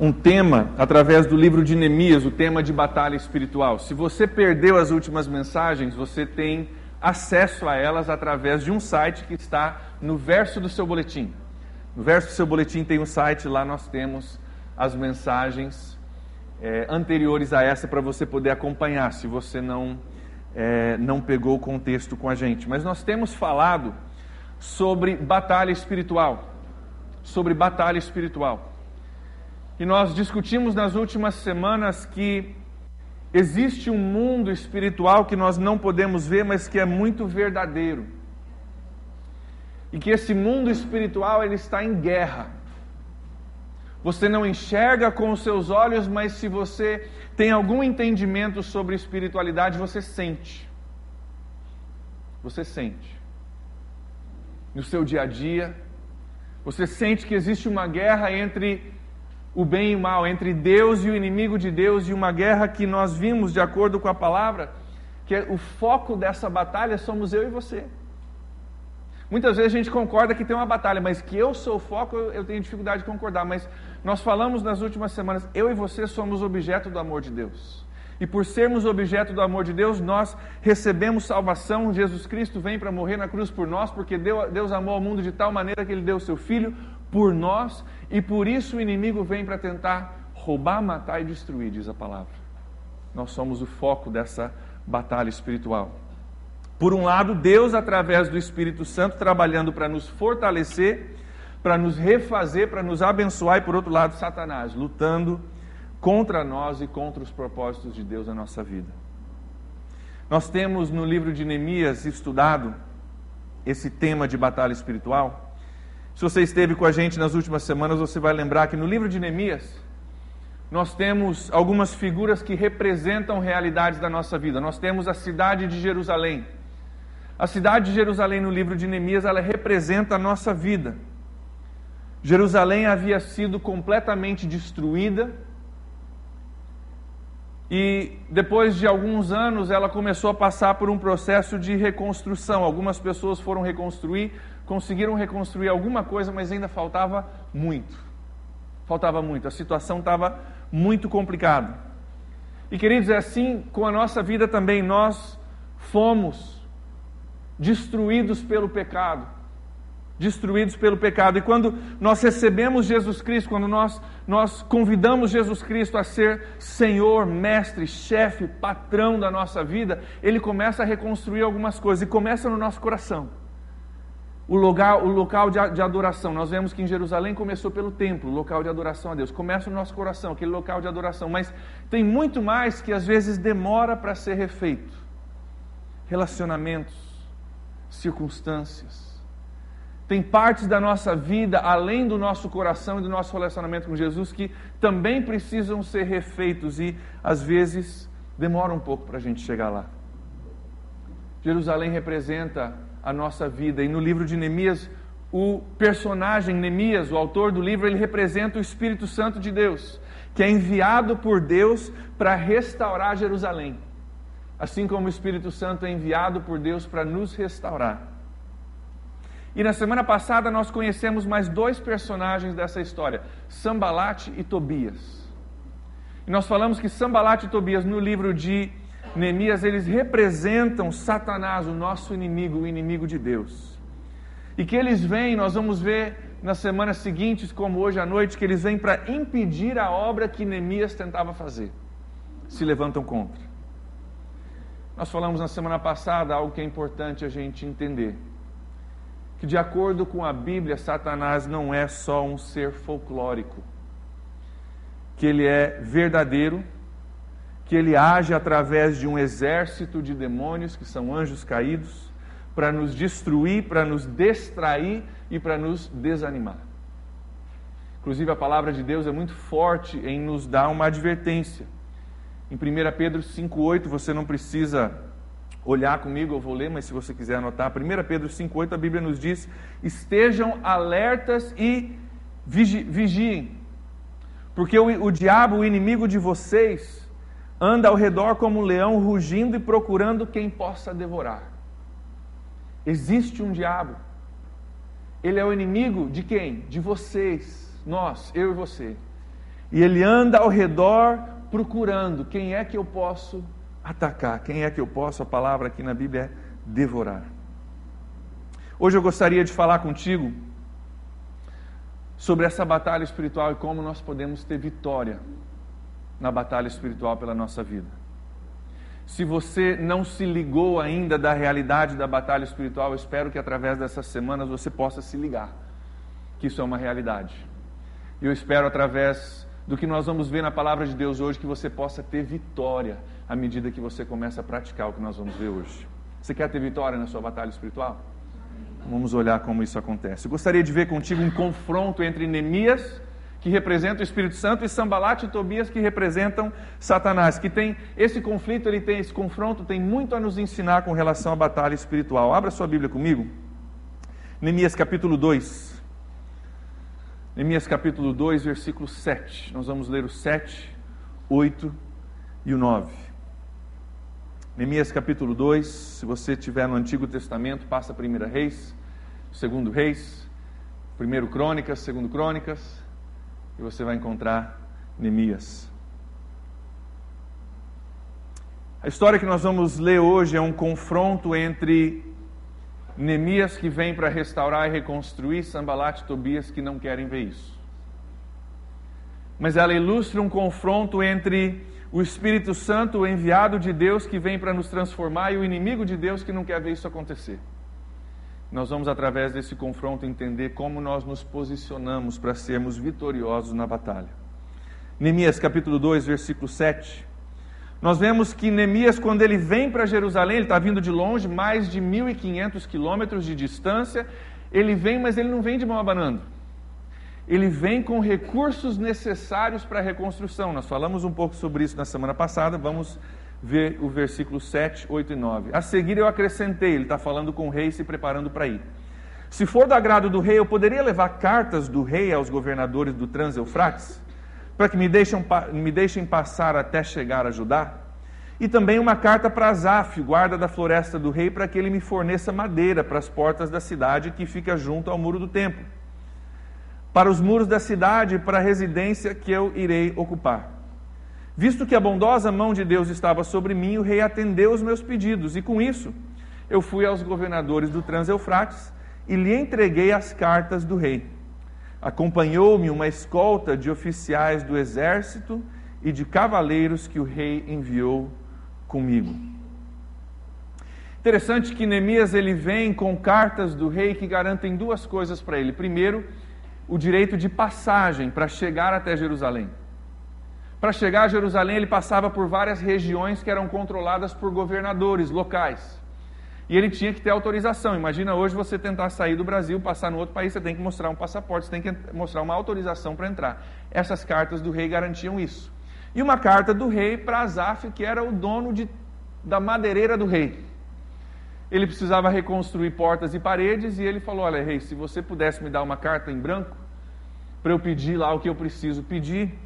um tema através do livro de Neemias, o tema de batalha espiritual. Se você perdeu as últimas mensagens, você tem acesso a elas através de um site que está no verso do seu boletim. No verso do seu boletim tem um site, lá nós temos as mensagens é, anteriores a essa para você poder acompanhar, se você não, é, não pegou o contexto com a gente. Mas nós temos falado sobre batalha espiritual. Sobre batalha espiritual. E nós discutimos nas últimas semanas que existe um mundo espiritual que nós não podemos ver, mas que é muito verdadeiro. E que esse mundo espiritual ele está em guerra. Você não enxerga com os seus olhos, mas se você tem algum entendimento sobre espiritualidade, você sente. Você sente. No seu dia a dia, você sente que existe uma guerra entre o bem e o mal, entre Deus e o inimigo de Deus, e uma guerra que nós vimos, de acordo com a palavra, que é o foco dessa batalha somos eu e você. Muitas vezes a gente concorda que tem uma batalha, mas que eu sou o foco, eu tenho dificuldade de concordar. Mas nós falamos nas últimas semanas, eu e você somos objeto do amor de Deus. E por sermos objeto do amor de Deus, nós recebemos salvação. Jesus Cristo vem para morrer na cruz por nós, porque Deus amou o mundo de tal maneira que Ele deu o seu Filho por nós. E por isso o inimigo vem para tentar roubar, matar e destruir, diz a palavra. Nós somos o foco dessa batalha espiritual. Por um lado, Deus, através do Espírito Santo, trabalhando para nos fortalecer, para nos refazer, para nos abençoar, e por outro lado, Satanás, lutando contra nós e contra os propósitos de Deus na nossa vida. Nós temos no livro de Neemias estudado esse tema de batalha espiritual. Se você esteve com a gente nas últimas semanas, você vai lembrar que no livro de Neemias, nós temos algumas figuras que representam realidades da nossa vida. Nós temos a cidade de Jerusalém a cidade de Jerusalém no livro de Neemias, ela representa a nossa vida. Jerusalém havia sido completamente destruída e depois de alguns anos ela começou a passar por um processo de reconstrução. Algumas pessoas foram reconstruir, conseguiram reconstruir alguma coisa, mas ainda faltava muito. Faltava muito, a situação estava muito complicada. E queridos, é assim com a nossa vida também. Nós fomos destruídos pelo pecado. Destruídos pelo pecado. E quando nós recebemos Jesus Cristo, quando nós, nós convidamos Jesus Cristo a ser Senhor, Mestre, chefe, patrão da nossa vida, Ele começa a reconstruir algumas coisas. E começa no nosso coração. O local, o local de, de adoração. Nós vemos que em Jerusalém começou pelo templo, local de adoração a Deus. Começa no nosso coração, aquele local de adoração. Mas tem muito mais que às vezes demora para ser refeito. Relacionamentos circunstâncias. Tem partes da nossa vida, além do nosso coração e do nosso relacionamento com Jesus, que também precisam ser refeitos e, às vezes, demora um pouco para a gente chegar lá. Jerusalém representa a nossa vida, e no livro de Neemias, o personagem Neemias, o autor do livro, ele representa o Espírito Santo de Deus, que é enviado por Deus para restaurar Jerusalém assim como o Espírito Santo é enviado por Deus para nos restaurar. E na semana passada nós conhecemos mais dois personagens dessa história, Sambalate e Tobias. E nós falamos que Sambalate e Tobias no livro de Neemias, eles representam Satanás, o nosso inimigo, o inimigo de Deus. E que eles vêm, nós vamos ver nas semanas seguintes, como hoje à noite, que eles vêm para impedir a obra que Neemias tentava fazer. Se levantam contra. Nós falamos na semana passada algo que é importante a gente entender. Que de acordo com a Bíblia, Satanás não é só um ser folclórico. Que ele é verdadeiro, que ele age através de um exército de demônios, que são anjos caídos, para nos destruir, para nos distrair e para nos desanimar. Inclusive, a palavra de Deus é muito forte em nos dar uma advertência em 1 Pedro 5,8, você não precisa olhar comigo, eu vou ler, mas se você quiser anotar, 1 Pedro 5,8, a Bíblia nos diz: estejam alertas e vigiem, porque o, o diabo, o inimigo de vocês, anda ao redor como um leão, rugindo e procurando quem possa devorar. Existe um diabo. Ele é o inimigo de quem? De vocês, nós, eu e você. E ele anda ao redor procurando quem é que eu posso atacar, quem é que eu posso, a palavra aqui na Bíblia é devorar. Hoje eu gostaria de falar contigo sobre essa batalha espiritual e como nós podemos ter vitória na batalha espiritual pela nossa vida. Se você não se ligou ainda da realidade da batalha espiritual, eu espero que através dessas semanas você possa se ligar que isso é uma realidade. E eu espero através do que nós vamos ver na palavra de Deus hoje que você possa ter vitória à medida que você começa a praticar o que nós vamos ver hoje. Você quer ter vitória na sua batalha espiritual? Vamos olhar como isso acontece. Eu gostaria de ver contigo um confronto entre Neemias que representa o Espírito Santo, e Sambalat e Tobias, que representam Satanás. Que tem esse conflito, ele tem esse confronto, tem muito a nos ensinar com relação à batalha espiritual. Abra sua Bíblia comigo. Neemias capítulo 2. Neemias capítulo 2, versículo 7. Nós vamos ler o 7, 8 e o 9. Neemias capítulo 2, se você estiver no Antigo Testamento, passa 1 Reis, 2 Reis, 1 Crônicas, 2 Crônicas, e você vai encontrar Neemias. A história que nós vamos ler hoje é um confronto entre Neemias que vem para restaurar e reconstruir, Sambalat e Tobias que não querem ver isso. Mas ela ilustra um confronto entre o Espírito Santo, o enviado de Deus que vem para nos transformar, e o inimigo de Deus que não quer ver isso acontecer. Nós vamos, através desse confronto, entender como nós nos posicionamos para sermos vitoriosos na batalha. Neemias capítulo 2, versículo 7. Nós vemos que Neemias, quando ele vem para Jerusalém, ele está vindo de longe, mais de 1.500 quilômetros de distância. Ele vem, mas ele não vem de mão abanando. Ele vem com recursos necessários para a reconstrução. Nós falamos um pouco sobre isso na semana passada, vamos ver o versículo 7, 8 e 9. A seguir eu acrescentei, ele está falando com o rei se preparando para ir. Se for do agrado do rei, eu poderia levar cartas do rei aos governadores do Trans-Eufrates, para que me deixem, me deixem passar até chegar a Judá? E também uma carta para Azaf, guarda da floresta do rei, para que ele me forneça madeira para as portas da cidade que fica junto ao muro do templo, para os muros da cidade e para a residência que eu irei ocupar. Visto que a bondosa mão de Deus estava sobre mim, o rei atendeu os meus pedidos, e com isso eu fui aos governadores do Trans-Eufrates e lhe entreguei as cartas do rei. Acompanhou-me uma escolta de oficiais do exército e de cavaleiros que o rei enviou comigo. Interessante que Neemias ele vem com cartas do rei que garantem duas coisas para ele. Primeiro, o direito de passagem para chegar até Jerusalém. Para chegar a Jerusalém, ele passava por várias regiões que eram controladas por governadores locais. E ele tinha que ter autorização. Imagina hoje você tentar sair do Brasil, passar no outro país, você tem que mostrar um passaporte, você tem que mostrar uma autorização para entrar. Essas cartas do rei garantiam isso. E uma carta do rei para Azaf, que era o dono de, da madeireira do rei. Ele precisava reconstruir portas e paredes, e ele falou: Olha, rei, se você pudesse me dar uma carta em branco, para eu pedir lá o que eu preciso pedir,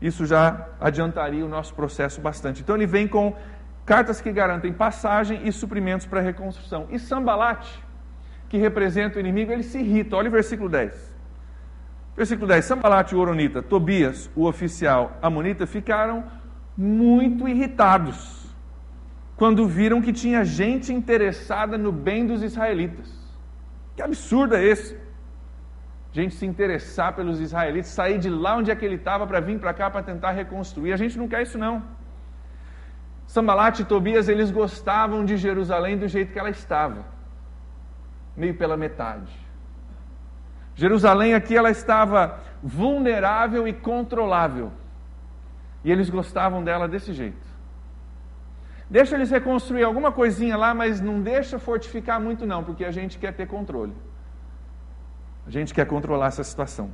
isso já adiantaria o nosso processo bastante. Então ele vem com cartas que garantem passagem e suprimentos para a reconstrução. E Sambalate, que representa o inimigo, ele se irrita. Olha o versículo 10. Versículo 10: Sambalate, o Oronita, Tobias, o oficial Amonita, ficaram muito irritados quando viram que tinha gente interessada no bem dos israelitas. Que absurdo é esse? Gente se interessar pelos israelitas, sair de lá onde é que ele estava para vir para cá para tentar reconstruir. A gente não quer isso não. Sambalat e Tobias, eles gostavam de Jerusalém do jeito que ela estava, meio pela metade. Jerusalém aqui ela estava vulnerável e controlável. E eles gostavam dela desse jeito. Deixa eles reconstruir alguma coisinha lá, mas não deixa fortificar muito não, porque a gente quer ter controle. A gente quer controlar essa situação.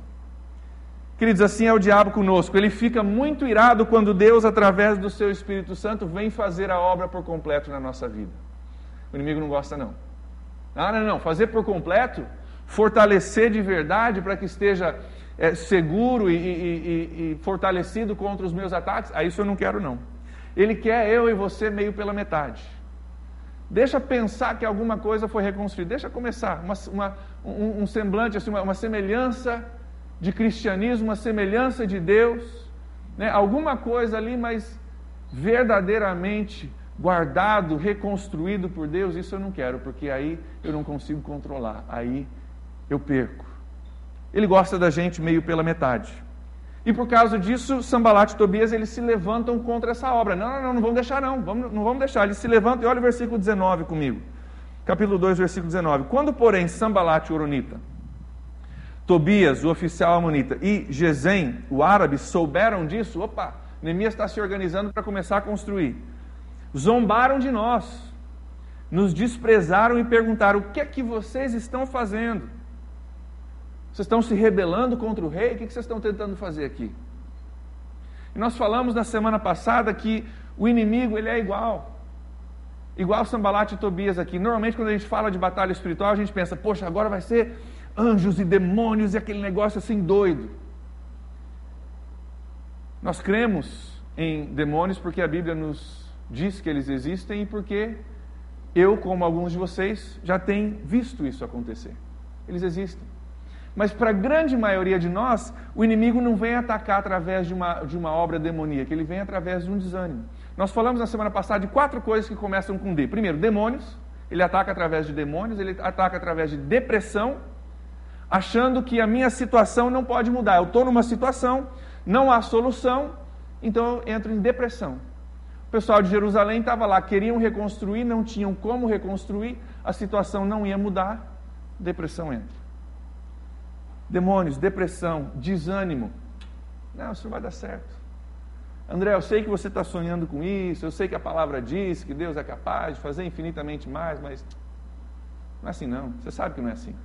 Queridos, assim é o diabo conosco. Ele fica muito irado quando Deus, através do seu Espírito Santo, vem fazer a obra por completo na nossa vida. O inimigo não gosta, não. Ah, não, não. Fazer por completo, fortalecer de verdade para que esteja é, seguro e, e, e fortalecido contra os meus ataques, a isso eu não quero, não. Ele quer eu e você meio pela metade. Deixa pensar que alguma coisa foi reconstruída. Deixa começar uma, uma, um, um, semblante, assim, uma, uma semelhança de cristianismo, uma semelhança de Deus, né, alguma coisa ali, mas verdadeiramente guardado, reconstruído por Deus, isso eu não quero, porque aí eu não consigo controlar, aí eu perco. Ele gosta da gente meio pela metade. E por causa disso, Sambalat e Tobias, eles se levantam contra essa obra. Não, não, não, não vamos deixar não, vamos, não vamos deixar. Eles se levantam e olha o versículo 19 comigo. Capítulo 2, versículo 19. Quando, porém, Sambalat, o Oronita, Tobias, o oficial amonita, e Gesem, o árabe, souberam disso, opa, Neemias está se organizando para começar a construir. Zombaram de nós, nos desprezaram e perguntaram: o que é que vocês estão fazendo? Vocês estão se rebelando contra o rei? O que vocês estão tentando fazer aqui? E nós falamos na semana passada que o inimigo ele é igual. Igual Sambalat e Tobias aqui. Normalmente, quando a gente fala de batalha espiritual, a gente pensa, poxa, agora vai ser anjos e demônios e aquele negócio assim doido. Nós cremos em demônios porque a Bíblia nos diz que eles existem e porque eu, como alguns de vocês, já tenho visto isso acontecer. Eles existem. Mas para a grande maioria de nós, o inimigo não vem atacar através de uma, de uma obra demoníaca, ele vem através de um desânimo. Nós falamos na semana passada de quatro coisas que começam com D. Primeiro, demônios. Ele ataca através de demônios, ele ataca através de depressão, achando que a minha situação não pode mudar. Eu estou numa situação, não há solução, então eu entro em depressão. O pessoal de Jerusalém estava lá, queriam reconstruir, não tinham como reconstruir, a situação não ia mudar, depressão entra demônios, depressão, desânimo. Não, isso não vai dar certo. André, eu sei que você está sonhando com isso, eu sei que a palavra diz que Deus é capaz de fazer infinitamente mais, mas não é assim não, você sabe que não é assim.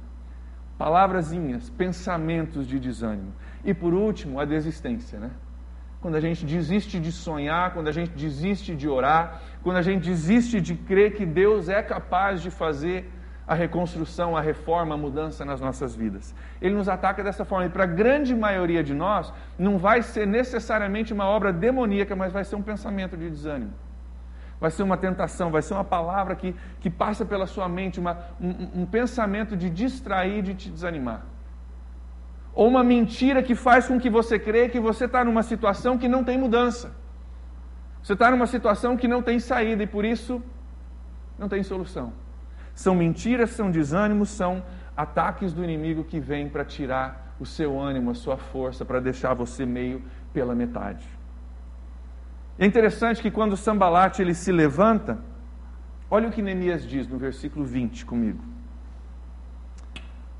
Palavrazinhas, pensamentos de desânimo. E por último, a desistência, né? Quando a gente desiste de sonhar, quando a gente desiste de orar, quando a gente desiste de crer que Deus é capaz de fazer a reconstrução, a reforma, a mudança nas nossas vidas. Ele nos ataca dessa forma. E para a grande maioria de nós, não vai ser necessariamente uma obra demoníaca, mas vai ser um pensamento de desânimo. Vai ser uma tentação, vai ser uma palavra que, que passa pela sua mente, uma, um, um pensamento de distrair, de te desanimar. Ou uma mentira que faz com que você creia que você está numa situação que não tem mudança. Você está numa situação que não tem saída e por isso não tem solução. São mentiras, são desânimos, são ataques do inimigo que vêm para tirar o seu ânimo, a sua força, para deixar você meio pela metade. É interessante que quando Sambalate ele se levanta, olha o que Neemias diz no versículo 20 comigo.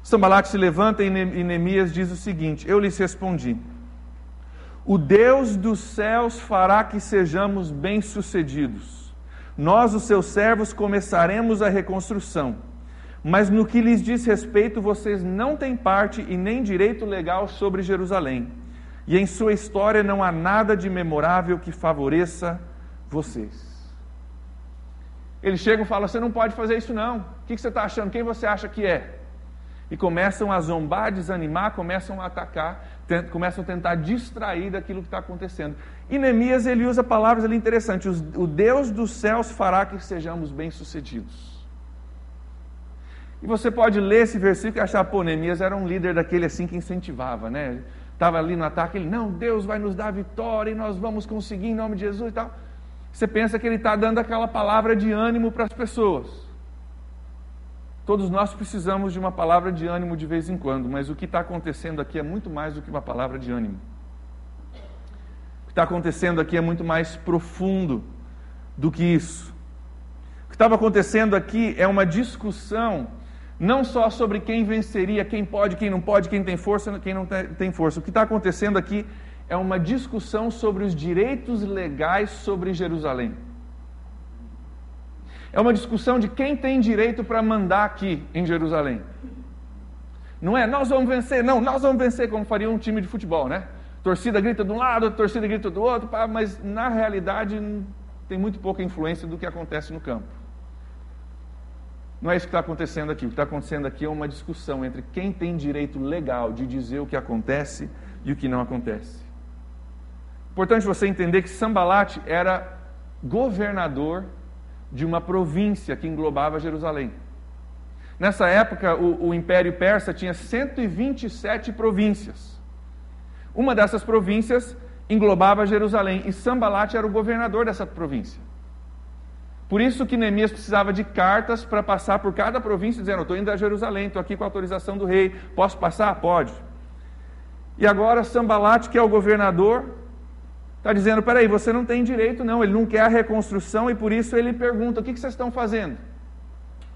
Sambalate se levanta e Neemias diz o seguinte: Eu lhes respondi: O Deus dos céus fará que sejamos bem-sucedidos nós, os seus servos, começaremos a reconstrução. Mas no que lhes diz respeito, vocês não têm parte e nem direito legal sobre Jerusalém. E em sua história não há nada de memorável que favoreça vocês. Eles chegam e falam: Você não pode fazer isso, não. O que você está achando? Quem você acha que é? E começam a zombar, desanimar, começam a atacar, começam a tentar distrair daquilo que está acontecendo. E Neemias ele usa palavras ali interessantes: o Deus dos céus fará que sejamos bem-sucedidos. E você pode ler esse versículo e achar, pô, Neemias era um líder daquele assim que incentivava, né? Estava ali no ataque, ele, não, Deus vai nos dar vitória e nós vamos conseguir em nome de Jesus e tal. Você pensa que ele está dando aquela palavra de ânimo para as pessoas. Todos nós precisamos de uma palavra de ânimo de vez em quando, mas o que está acontecendo aqui é muito mais do que uma palavra de ânimo. O que está acontecendo aqui é muito mais profundo do que isso. O que estava acontecendo aqui é uma discussão não só sobre quem venceria, quem pode, quem não pode, quem tem força, quem não tem força. O que está acontecendo aqui é uma discussão sobre os direitos legais sobre Jerusalém. É uma discussão de quem tem direito para mandar aqui em Jerusalém. Não é nós vamos vencer, não, nós vamos vencer como faria um time de futebol, né? Torcida grita de um lado, torcida grita do outro, mas na realidade tem muito pouca influência do que acontece no campo. Não é isso que está acontecendo aqui. O que está acontecendo aqui é uma discussão entre quem tem direito legal de dizer o que acontece e o que não acontece. Importante você entender que Sambalat era governador de uma província que englobava Jerusalém. Nessa época, o, o Império Persa tinha 127 províncias. Uma dessas províncias englobava Jerusalém e Sambalat era o governador dessa província. Por isso que Neemias precisava de cartas para passar por cada província, dizendo: Estou indo a Jerusalém, estou aqui com a autorização do rei, posso passar? Pode. E agora Sambalat, que é o governador, está dizendo: Peraí, você não tem direito, não, ele não quer a reconstrução e por isso ele pergunta: O que, que vocês estão fazendo?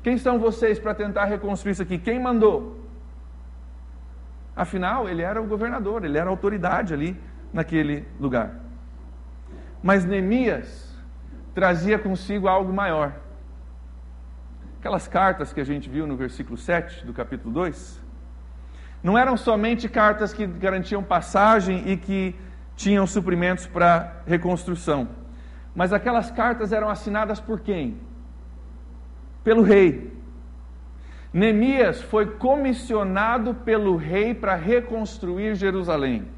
Quem são vocês para tentar reconstruir isso aqui? Quem mandou? Afinal, ele era o governador, ele era a autoridade ali naquele lugar. Mas Neemias trazia consigo algo maior. Aquelas cartas que a gente viu no versículo 7 do capítulo 2, não eram somente cartas que garantiam passagem e que tinham suprimentos para reconstrução, mas aquelas cartas eram assinadas por quem? Pelo rei. Neemias foi comissionado pelo rei para reconstruir Jerusalém.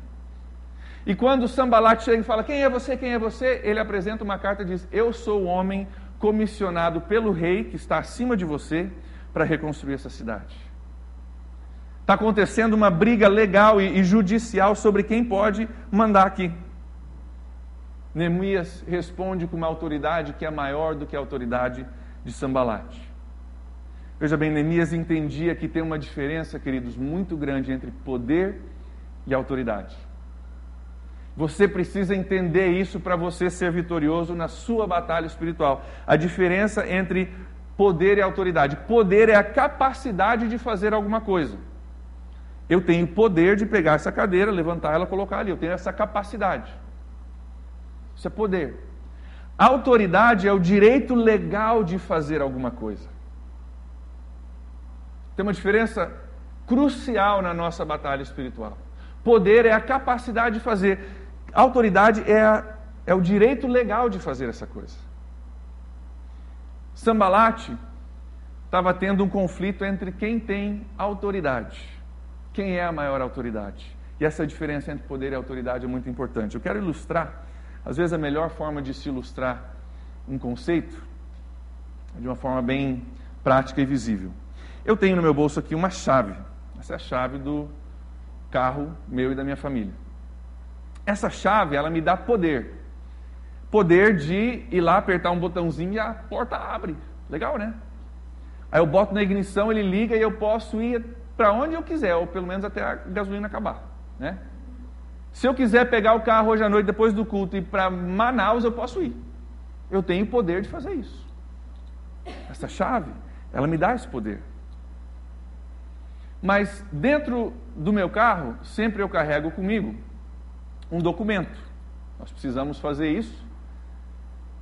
E quando Sambalat chega e fala: Quem é você? Quem é você? Ele apresenta uma carta e diz: Eu sou o homem comissionado pelo rei que está acima de você para reconstruir essa cidade. Está acontecendo uma briga legal e, judicial sobre quem pode mandar aqui. Neemias responde com uma autoridade que é maior do que a autoridade de Sambalat. Veja bem, Neemias entendia que tem uma diferença, queridos, muito grande entre poder e autoridade. Você precisa entender isso para você ser vitorioso na sua batalha espiritual. A diferença entre poder e autoridade. Poder é a capacidade de fazer alguma coisa. Eu tenho poder de pegar essa cadeira, levantar ela, colocar ali. Eu tenho essa capacidade. Isso é poder. Autoridade é o direito legal de fazer alguma coisa. Tem uma diferença crucial na nossa batalha espiritual. Poder é a capacidade de fazer. Autoridade é, a, é o direito legal de fazer essa coisa. Sambalate estava tendo um conflito entre quem tem autoridade. Quem é a maior autoridade? E essa diferença entre poder e autoridade é muito importante. Eu quero ilustrar, às vezes a melhor forma de se ilustrar um conceito de uma forma bem prática e visível. Eu tenho no meu bolso aqui uma chave. Essa é a chave do carro meu e da minha família. Essa chave, ela me dá poder. Poder de ir lá apertar um botãozinho e a porta abre. Legal, né? Aí eu boto na ignição, ele liga e eu posso ir para onde eu quiser, ou pelo menos até a gasolina acabar, né? Se eu quiser pegar o carro hoje à noite depois do culto e ir para Manaus, eu posso ir. Eu tenho o poder de fazer isso. Essa chave, ela me dá esse poder. Mas dentro do meu carro, sempre eu carrego comigo um documento. Nós precisamos fazer isso,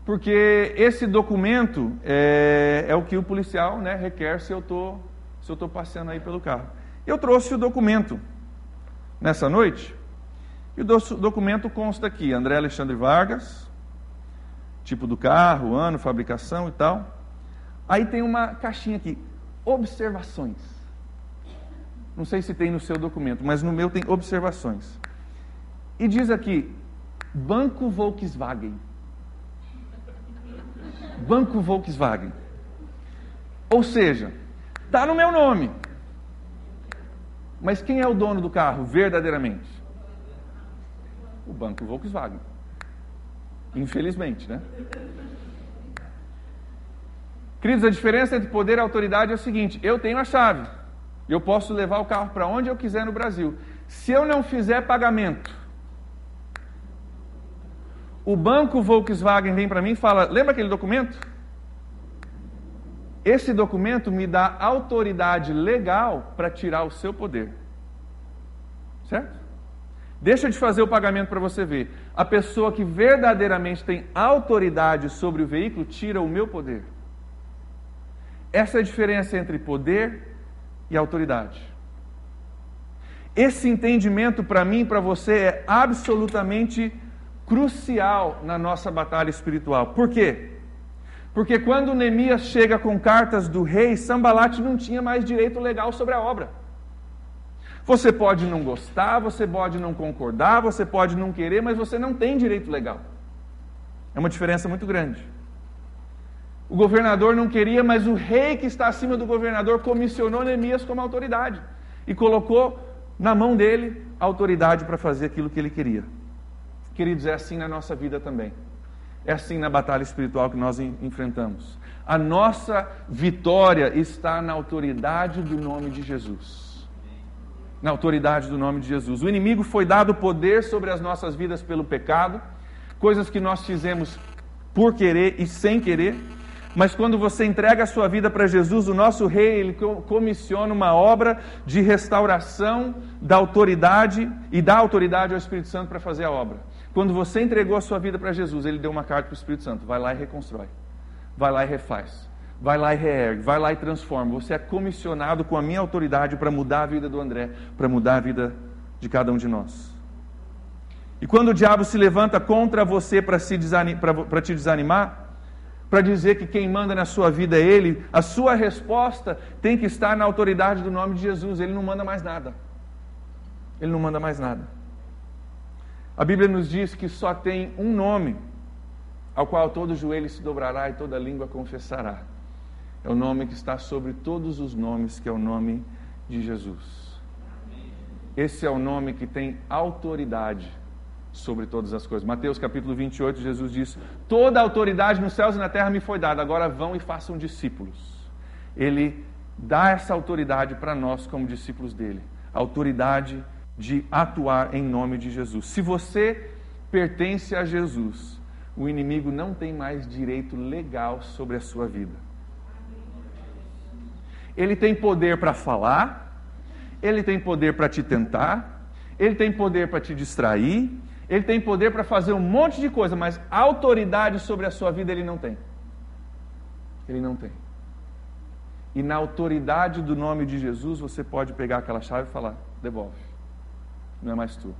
porque esse documento é, é o que o policial né, requer se eu tô, estou passeando aí pelo carro. Eu trouxe o documento nessa noite, e o documento consta aqui: André Alexandre Vargas, tipo do carro, ano, fabricação e tal. Aí tem uma caixinha aqui, observações. Não sei se tem no seu documento, mas no meu tem observações. E diz aqui, Banco Volkswagen. Banco Volkswagen. Ou seja, está no meu nome. Mas quem é o dono do carro verdadeiramente? O Banco Volkswagen. Infelizmente, né? Queridos, a diferença entre poder e autoridade é o seguinte: eu tenho a chave, eu posso levar o carro para onde eu quiser no Brasil. Se eu não fizer pagamento, o banco Volkswagen vem para mim e fala: lembra aquele documento? Esse documento me dá autoridade legal para tirar o seu poder. Certo? Deixa de fazer o pagamento para você ver. A pessoa que verdadeiramente tem autoridade sobre o veículo tira o meu poder. Essa é a diferença entre poder e autoridade. Esse entendimento para mim e para você é absolutamente crucial na nossa batalha espiritual. Por quê? Porque quando Neemias chega com cartas do rei, Sambalate não tinha mais direito legal sobre a obra. Você pode não gostar, você pode não concordar, você pode não querer, mas você não tem direito legal. É uma diferença muito grande. O governador não queria, mas o rei que está acima do governador comissionou Neemias como autoridade e colocou na mão dele a autoridade para fazer aquilo que ele queria. Queridos, é assim na nossa vida também. É assim na batalha espiritual que nós enfrentamos. A nossa vitória está na autoridade do nome de Jesus. Na autoridade do nome de Jesus. O inimigo foi dado poder sobre as nossas vidas pelo pecado, coisas que nós fizemos por querer e sem querer. Mas quando você entrega a sua vida para Jesus, o nosso rei, ele comissiona uma obra de restauração da autoridade e dá autoridade ao Espírito Santo para fazer a obra. Quando você entregou a sua vida para Jesus, ele deu uma carta para o Espírito Santo: vai lá e reconstrói, vai lá e refaz, vai lá e reergue, vai lá e transforma. Você é comissionado com a minha autoridade para mudar a vida do André, para mudar a vida de cada um de nós. E quando o diabo se levanta contra você para te desanimar, para dizer que quem manda na sua vida é Ele, a sua resposta tem que estar na autoridade do nome de Jesus. Ele não manda mais nada. Ele não manda mais nada. A Bíblia nos diz que só tem um nome ao qual todo joelho se dobrará e toda língua confessará. É o nome que está sobre todos os nomes, que é o nome de Jesus. Esse é o nome que tem autoridade sobre todas as coisas. Mateus capítulo 28, Jesus diz: Toda autoridade nos céus e na terra me foi dada, agora vão e façam discípulos. Ele dá essa autoridade para nós como discípulos dele, autoridade de atuar em nome de Jesus. Se você pertence a Jesus, o inimigo não tem mais direito legal sobre a sua vida. Ele tem poder para falar, ele tem poder para te tentar, ele tem poder para te distrair, ele tem poder para fazer um monte de coisa, mas autoridade sobre a sua vida ele não tem. Ele não tem. E na autoridade do nome de Jesus, você pode pegar aquela chave e falar: devolve. Não é mais tu.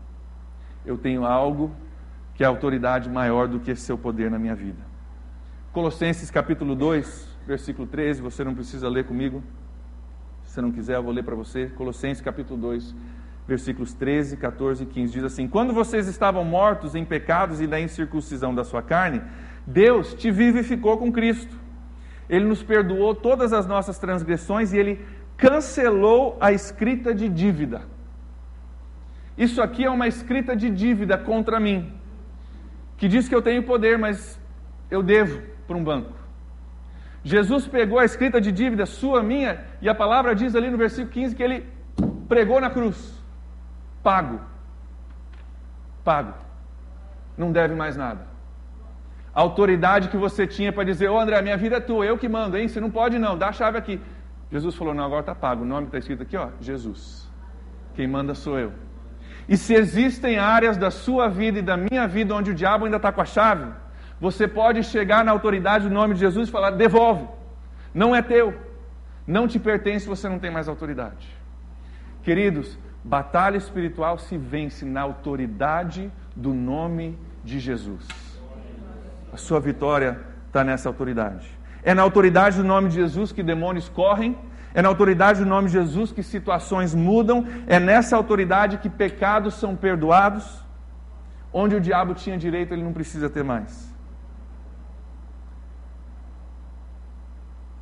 Eu tenho algo que é autoridade maior do que seu poder na minha vida. Colossenses capítulo 2, versículo 13, você não precisa ler comigo. Se não quiser, eu vou ler para você. Colossenses capítulo 2, versículos 13, 14 e 15, diz assim: Quando vocês estavam mortos em pecados e da incircuncisão da sua carne, Deus te vivificou com Cristo. Ele nos perdoou todas as nossas transgressões e ele cancelou a escrita de dívida. Isso aqui é uma escrita de dívida contra mim, que diz que eu tenho poder, mas eu devo para um banco. Jesus pegou a escrita de dívida sua, minha, e a palavra diz ali no versículo 15 que ele pregou na cruz pago. Pago. Não deve mais nada. A autoridade que você tinha para dizer, ô oh, André, minha vida é tua, eu que mando, hein? Você não pode não, dá a chave aqui. Jesus falou, não, agora está pago. O nome está escrito aqui, ó, Jesus. Quem manda sou eu. E se existem áreas da sua vida e da minha vida onde o diabo ainda está com a chave, você pode chegar na autoridade do nome de Jesus e falar: devolve. Não é teu. Não te pertence, você não tem mais autoridade. Queridos, Batalha espiritual se vence na autoridade do nome de Jesus. A sua vitória está nessa autoridade. É na autoridade do nome de Jesus que demônios correm. É na autoridade do nome de Jesus que situações mudam. É nessa autoridade que pecados são perdoados. Onde o diabo tinha direito, ele não precisa ter mais.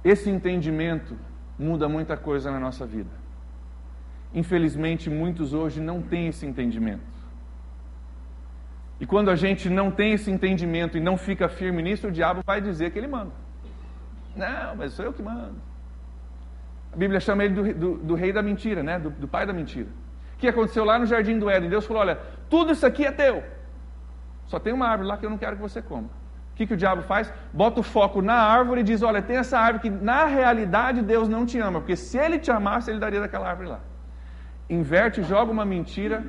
Esse entendimento muda muita coisa na nossa vida. Infelizmente, muitos hoje não têm esse entendimento. E quando a gente não tem esse entendimento e não fica firme nisso, o diabo vai dizer que ele manda. Não, mas sou eu que mando. A Bíblia chama ele do, do, do rei da mentira, né? Do, do, pai da mentira. O que aconteceu lá no jardim do Éden? Deus falou: olha, tudo isso aqui é teu. Só tem uma árvore lá que eu não quero que você coma. O que, que o diabo faz? Bota o foco na árvore e diz: olha, tem essa árvore que na realidade Deus não te ama, porque se ele te amasse, ele daria daquela árvore lá inverte, joga uma mentira.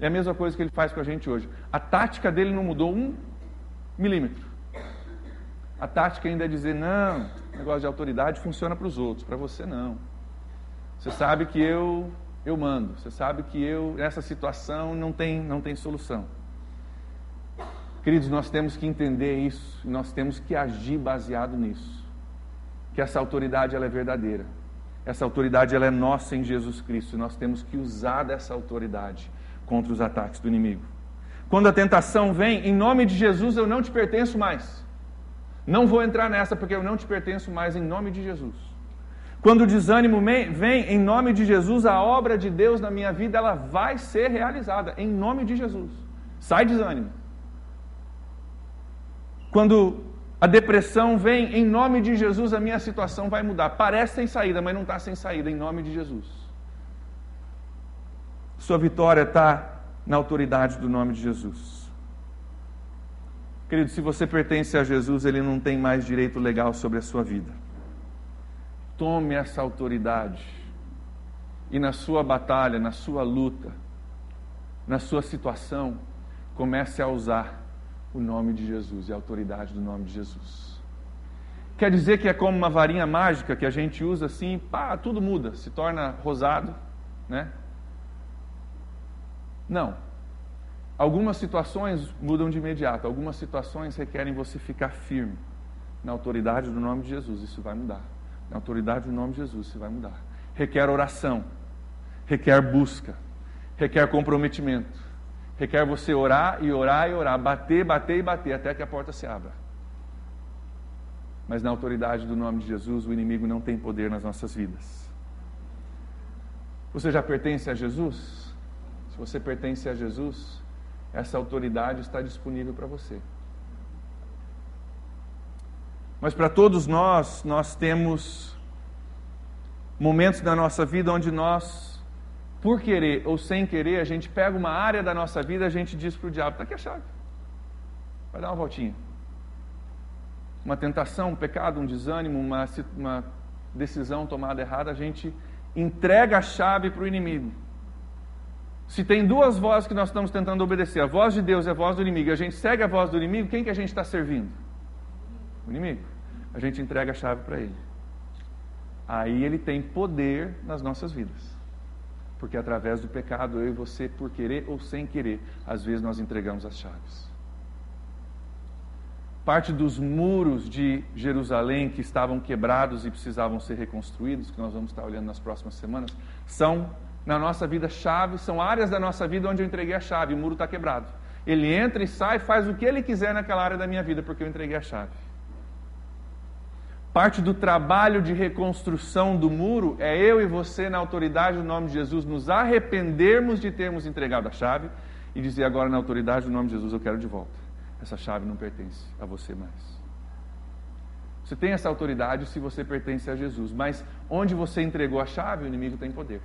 É a mesma coisa que ele faz com a gente hoje. A tática dele não mudou um milímetro. A tática ainda é dizer: não, negócio de autoridade funciona para os outros, para você não. Você sabe que eu eu mando. Você sabe que eu nessa situação não tem não tem solução. Queridos, nós temos que entender isso, nós temos que agir baseado nisso. Que essa autoridade ela é verdadeira. Essa autoridade ela é nossa em Jesus Cristo. Nós temos que usar dessa autoridade contra os ataques do inimigo. Quando a tentação vem, em nome de Jesus eu não te pertenço mais. Não vou entrar nessa porque eu não te pertenço mais em nome de Jesus. Quando o desânimo vem, em nome de Jesus, a obra de Deus na minha vida ela vai ser realizada em nome de Jesus. Sai desânimo. Quando a depressão vem, em nome de Jesus, a minha situação vai mudar. Parece sem saída, mas não está sem saída, em nome de Jesus. Sua vitória está na autoridade do nome de Jesus. Querido, se você pertence a Jesus, ele não tem mais direito legal sobre a sua vida. Tome essa autoridade e na sua batalha, na sua luta, na sua situação, comece a usar o nome de Jesus e a autoridade do nome de Jesus. Quer dizer que é como uma varinha mágica que a gente usa assim, pá, tudo muda, se torna rosado, né? Não. Algumas situações mudam de imediato, algumas situações requerem você ficar firme na autoridade do nome de Jesus, isso vai mudar. Na autoridade do nome de Jesus, isso vai mudar. Requer oração, requer busca, requer comprometimento, requer você orar e orar e orar, bater, bater e bater até que a porta se abra. Mas na autoridade do nome de Jesus, o inimigo não tem poder nas nossas vidas. Você já pertence a Jesus? Se você pertence a Jesus, essa autoridade está disponível para você. Mas para todos nós, nós temos momentos na nossa vida onde nós, por querer ou sem querer, a gente pega uma área da nossa vida a gente diz para o diabo: está aqui a chave, vai dar uma voltinha. Uma tentação, um pecado, um desânimo, uma, uma decisão tomada errada, a gente entrega a chave para o inimigo. Se tem duas vozes que nós estamos tentando obedecer, a voz de Deus e a voz do inimigo, e a gente segue a voz do inimigo, quem que a gente está servindo? O inimigo. A gente entrega a chave para ele. Aí ele tem poder nas nossas vidas. Porque através do pecado, eu e você, por querer ou sem querer, às vezes nós entregamos as chaves. Parte dos muros de Jerusalém que estavam quebrados e precisavam ser reconstruídos, que nós vamos estar olhando nas próximas semanas, são na nossa vida chave, são áreas da nossa vida onde eu entreguei a chave, o muro está quebrado. Ele entra e sai, faz o que ele quiser naquela área da minha vida, porque eu entreguei a chave. Parte do trabalho de reconstrução do muro é eu e você, na autoridade do nome de Jesus, nos arrependermos de termos entregado a chave e dizer agora, na autoridade do nome de Jesus, eu quero de volta. Essa chave não pertence a você mais. Você tem essa autoridade se você pertence a Jesus, mas onde você entregou a chave, o inimigo tem poder.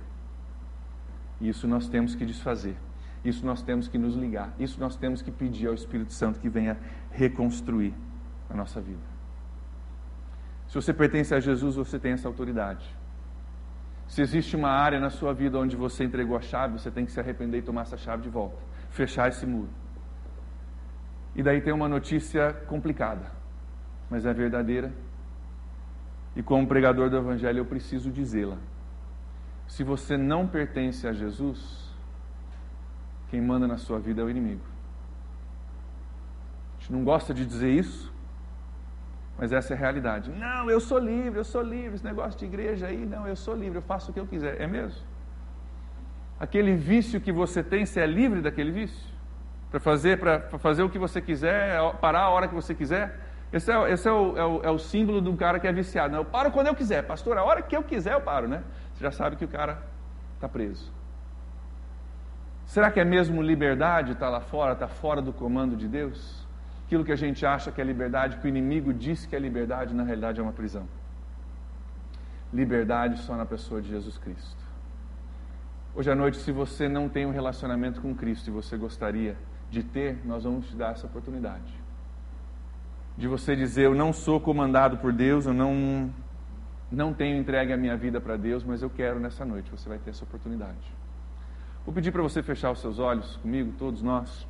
Isso nós temos que desfazer. Isso nós temos que nos ligar. Isso nós temos que pedir ao Espírito Santo que venha reconstruir a nossa vida. Se você pertence a Jesus, você tem essa autoridade. Se existe uma área na sua vida onde você entregou a chave, você tem que se arrepender e tomar essa chave de volta. Fechar esse muro. E daí tem uma notícia complicada, mas é verdadeira. E como pregador do Evangelho, eu preciso dizê-la. Se você não pertence a Jesus, quem manda na sua vida é o inimigo. A gente não gosta de dizer isso, mas essa é a realidade. Não, eu sou livre, eu sou livre. Esse negócio de igreja aí, não, eu sou livre, eu faço o que eu quiser. É mesmo? Aquele vício que você tem, você é livre daquele vício? Para fazer, fazer o que você quiser, parar a hora que você quiser? Esse é, esse é, o, é, o, é o símbolo de um cara que é viciado. Não, eu paro quando eu quiser, pastor, a hora que eu quiser eu paro, né? Você já sabe que o cara está preso. Será que é mesmo liberdade estar tá lá fora, estar tá fora do comando de Deus? Aquilo que a gente acha que é liberdade, que o inimigo diz que é liberdade, na realidade é uma prisão. Liberdade só na pessoa de Jesus Cristo. Hoje à noite, se você não tem um relacionamento com Cristo e você gostaria de ter, nós vamos te dar essa oportunidade de você dizer: Eu não sou comandado por Deus, eu não, não tenho entregue a minha vida para Deus, mas eu quero nessa noite. Você vai ter essa oportunidade. Vou pedir para você fechar os seus olhos comigo, todos nós.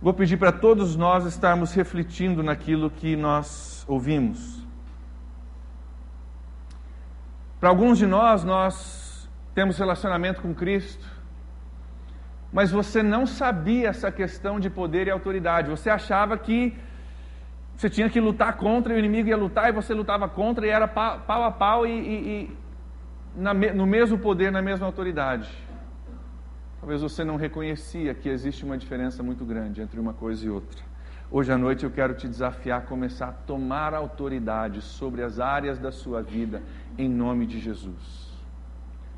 Vou pedir para todos nós estarmos refletindo naquilo que nós ouvimos. Para alguns de nós, nós temos relacionamento com Cristo, mas você não sabia essa questão de poder e autoridade. Você achava que você tinha que lutar contra e o inimigo ia lutar e você lutava contra e era pau a pau e, e, e na, no mesmo poder, na mesma autoridade. Talvez você não reconhecia que existe uma diferença muito grande entre uma coisa e outra. Hoje à noite eu quero te desafiar a começar a tomar autoridade sobre as áreas da sua vida em nome de Jesus.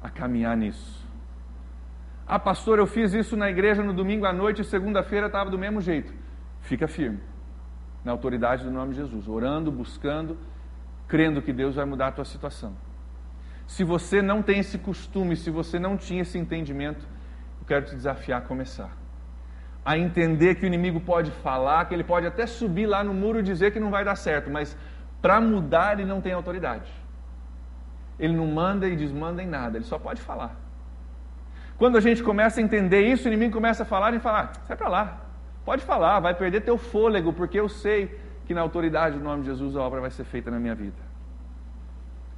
A caminhar nisso Ah, pastor, eu fiz isso na igreja no domingo à noite e segunda-feira estava do mesmo jeito. Fica firme na autoridade do nome de Jesus, orando, buscando, crendo que Deus vai mudar a tua situação. Se você não tem esse costume, se você não tinha esse entendimento, eu quero te desafiar a começar. A entender que o inimigo pode falar, que ele pode até subir lá no muro e dizer que não vai dar certo, mas para mudar ele não tem autoridade. Ele não manda e desmanda em nada, ele só pode falar. Quando a gente começa a entender isso, o inimigo começa a falar e falar: ah, sai para lá, pode falar, vai perder teu fôlego, porque eu sei que na autoridade do nome de Jesus a obra vai ser feita na minha vida.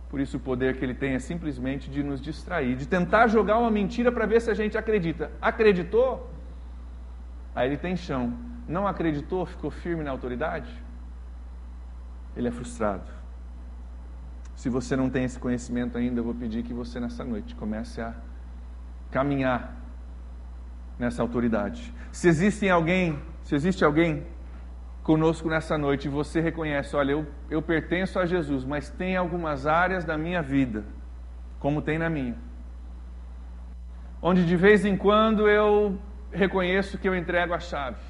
Por isso, o poder que ele tem é simplesmente de nos distrair, de tentar jogar uma mentira para ver se a gente acredita. Acreditou? Aí ele tem chão. Não acreditou? Ficou firme na autoridade? Ele é frustrado. Se você não tem esse conhecimento ainda, eu vou pedir que você nessa noite comece a caminhar nessa autoridade. Se existe alguém, se existe alguém conosco nessa noite e você reconhece, olha, eu, eu pertenço a Jesus, mas tem algumas áreas da minha vida, como tem na minha, onde de vez em quando eu reconheço que eu entrego a chave.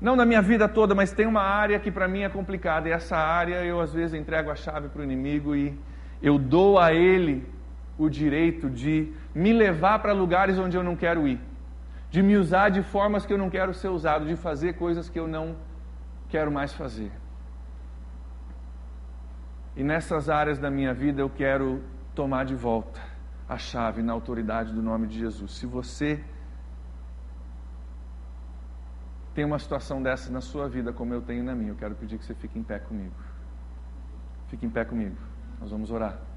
Não na minha vida toda, mas tem uma área que para mim é complicada, e essa área eu às vezes entrego a chave para o inimigo e eu dou a ele o direito de me levar para lugares onde eu não quero ir de me usar de formas que eu não quero ser usado, de fazer coisas que eu não quero mais fazer. E nessas áreas da minha vida eu quero tomar de volta a chave na autoridade do nome de Jesus. Se você tem uma situação dessa na sua vida, como eu tenho na minha, eu quero pedir que você fique em pé comigo. Fique em pé comigo. Nós vamos orar.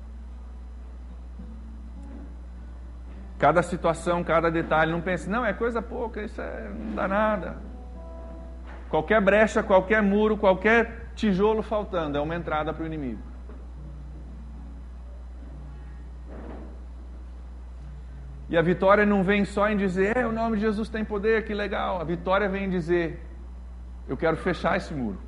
Cada situação, cada detalhe, não pense, não, é coisa pouca, isso é, não dá nada. Qualquer brecha, qualquer muro, qualquer tijolo faltando é uma entrada para o inimigo. E a vitória não vem só em dizer, é, o nome de Jesus tem poder, que legal. A vitória vem em dizer, eu quero fechar esse muro.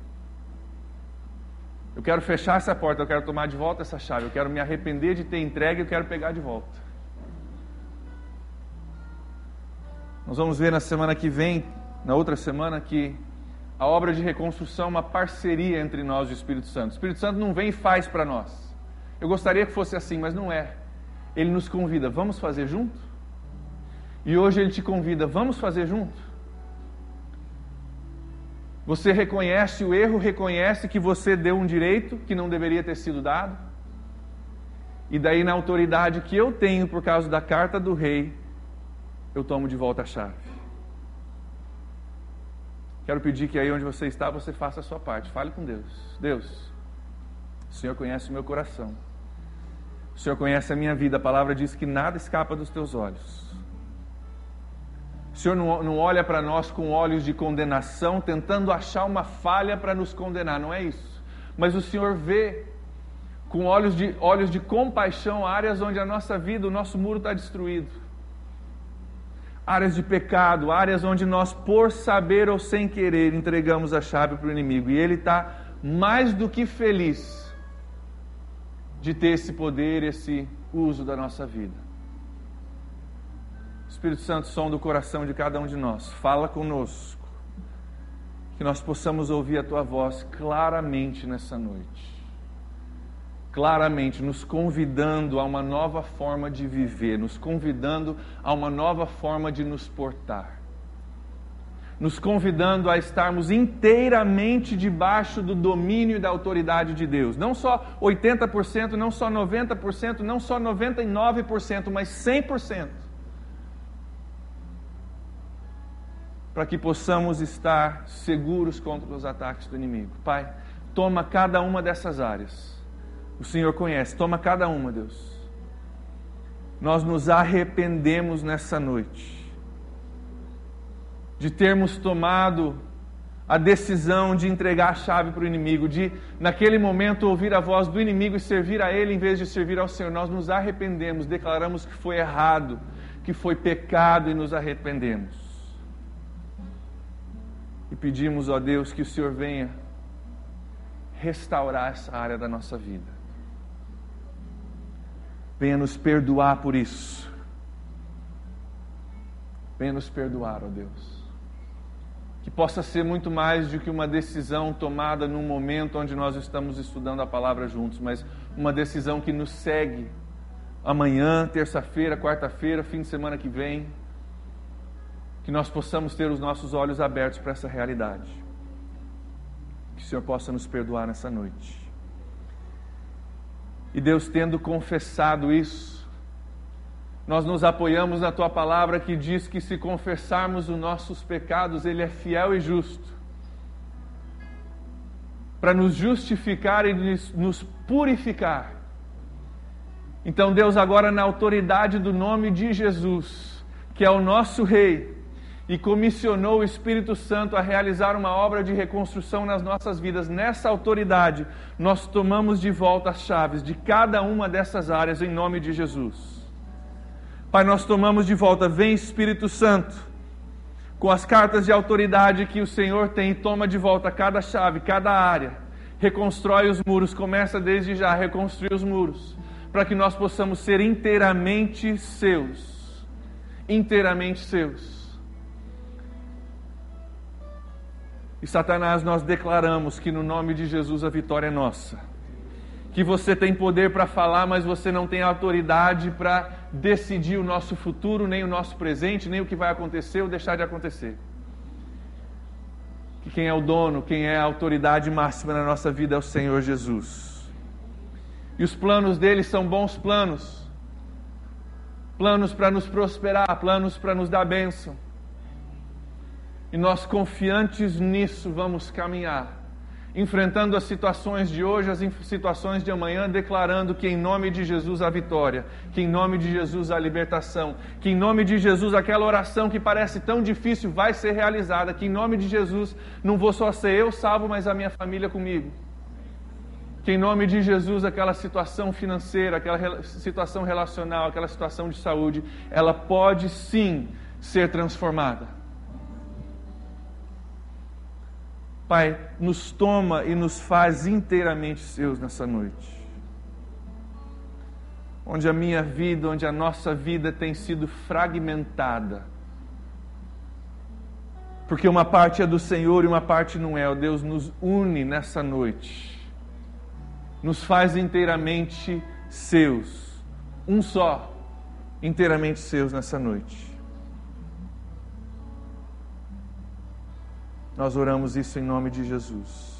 Eu quero fechar essa porta, eu quero tomar de volta essa chave, eu quero me arrepender de ter entregue, eu quero pegar de volta. Nós vamos ver na semana que vem, na outra semana, que a obra de reconstrução é uma parceria entre nós e o Espírito Santo. O Espírito Santo não vem e faz para nós. Eu gostaria que fosse assim, mas não é. Ele nos convida, vamos fazer junto? E hoje ele te convida, vamos fazer junto? Você reconhece o erro, reconhece que você deu um direito que não deveria ter sido dado? E daí, na autoridade que eu tenho por causa da carta do rei, eu tomo de volta a chave. Quero pedir que aí onde você está, você faça a sua parte. Fale com Deus. Deus, o Senhor conhece o meu coração. O Senhor conhece a minha vida. A palavra diz que nada escapa dos teus olhos. O Senhor não, não olha para nós com olhos de condenação, tentando achar uma falha para nos condenar. Não é isso. Mas o Senhor vê com olhos de, olhos de compaixão áreas onde a nossa vida, o nosso muro está destruído áreas de pecado, áreas onde nós, por saber ou sem querer, entregamos a chave para o inimigo. E ele está mais do que feliz de ter esse poder, esse uso da nossa vida. Espírito Santo, som do coração de cada um de nós, fala conosco, que nós possamos ouvir a tua voz claramente nessa noite claramente nos convidando a uma nova forma de viver, nos convidando a uma nova forma de nos portar, nos convidando a estarmos inteiramente debaixo do domínio e da autoridade de Deus. Não só 80%, não só 90%, não só 99%, mas 100%. Para que possamos estar seguros contra os ataques do inimigo. Pai, toma cada uma dessas áreas o Senhor conhece. Toma cada uma, Deus. Nós nos arrependemos nessa noite de termos tomado a decisão de entregar a chave para o inimigo, de naquele momento ouvir a voz do inimigo e servir a ele em vez de servir ao Senhor. Nós nos arrependemos, declaramos que foi errado, que foi pecado e nos arrependemos. E pedimos, ó Deus, que o Senhor venha restaurar essa área da nossa vida. Venha nos perdoar por isso. Venha nos perdoar, ó Deus. Que possa ser muito mais do que uma decisão tomada num momento onde nós estamos estudando a palavra juntos, mas uma decisão que nos segue amanhã, terça-feira, quarta-feira, fim de semana que vem. Que nós possamos ter os nossos olhos abertos para essa realidade. Que o Senhor possa nos perdoar nessa noite. E Deus, tendo confessado isso, nós nos apoiamos na tua palavra que diz que se confessarmos os nossos pecados, Ele é fiel e justo para nos justificar e nos purificar. Então, Deus, agora na autoridade do nome de Jesus, que é o nosso Rei, e comissionou o Espírito Santo a realizar uma obra de reconstrução nas nossas vidas. Nessa autoridade, nós tomamos de volta as chaves de cada uma dessas áreas em nome de Jesus. Pai, nós tomamos de volta, vem Espírito Santo, com as cartas de autoridade que o Senhor tem, e toma de volta cada chave, cada área, reconstrói os muros, começa desde já a reconstruir os muros, para que nós possamos ser inteiramente seus. Inteiramente seus E Satanás, nós declaramos que no nome de Jesus a vitória é nossa. Que você tem poder para falar, mas você não tem autoridade para decidir o nosso futuro, nem o nosso presente, nem o que vai acontecer ou deixar de acontecer. Que quem é o dono, quem é a autoridade máxima na nossa vida é o Senhor Jesus. E os planos dele são bons planos. Planos para nos prosperar, planos para nos dar bênção e nós, confiantes nisso, vamos caminhar, enfrentando as situações de hoje, as situações de amanhã, declarando que em nome de Jesus a vitória, que em nome de Jesus a libertação, que em nome de Jesus aquela oração que parece tão difícil vai ser realizada, que em nome de Jesus não vou só ser eu salvo, mas a minha família comigo. Que em nome de Jesus aquela situação financeira, aquela situação relacional, aquela situação de saúde, ela pode sim ser transformada Pai, nos toma e nos faz inteiramente seus nessa noite. Onde a minha vida, onde a nossa vida tem sido fragmentada. Porque uma parte é do Senhor e uma parte não é. O Deus nos une nessa noite. Nos faz inteiramente seus. Um só, inteiramente seus nessa noite. Nós oramos isso em nome de Jesus.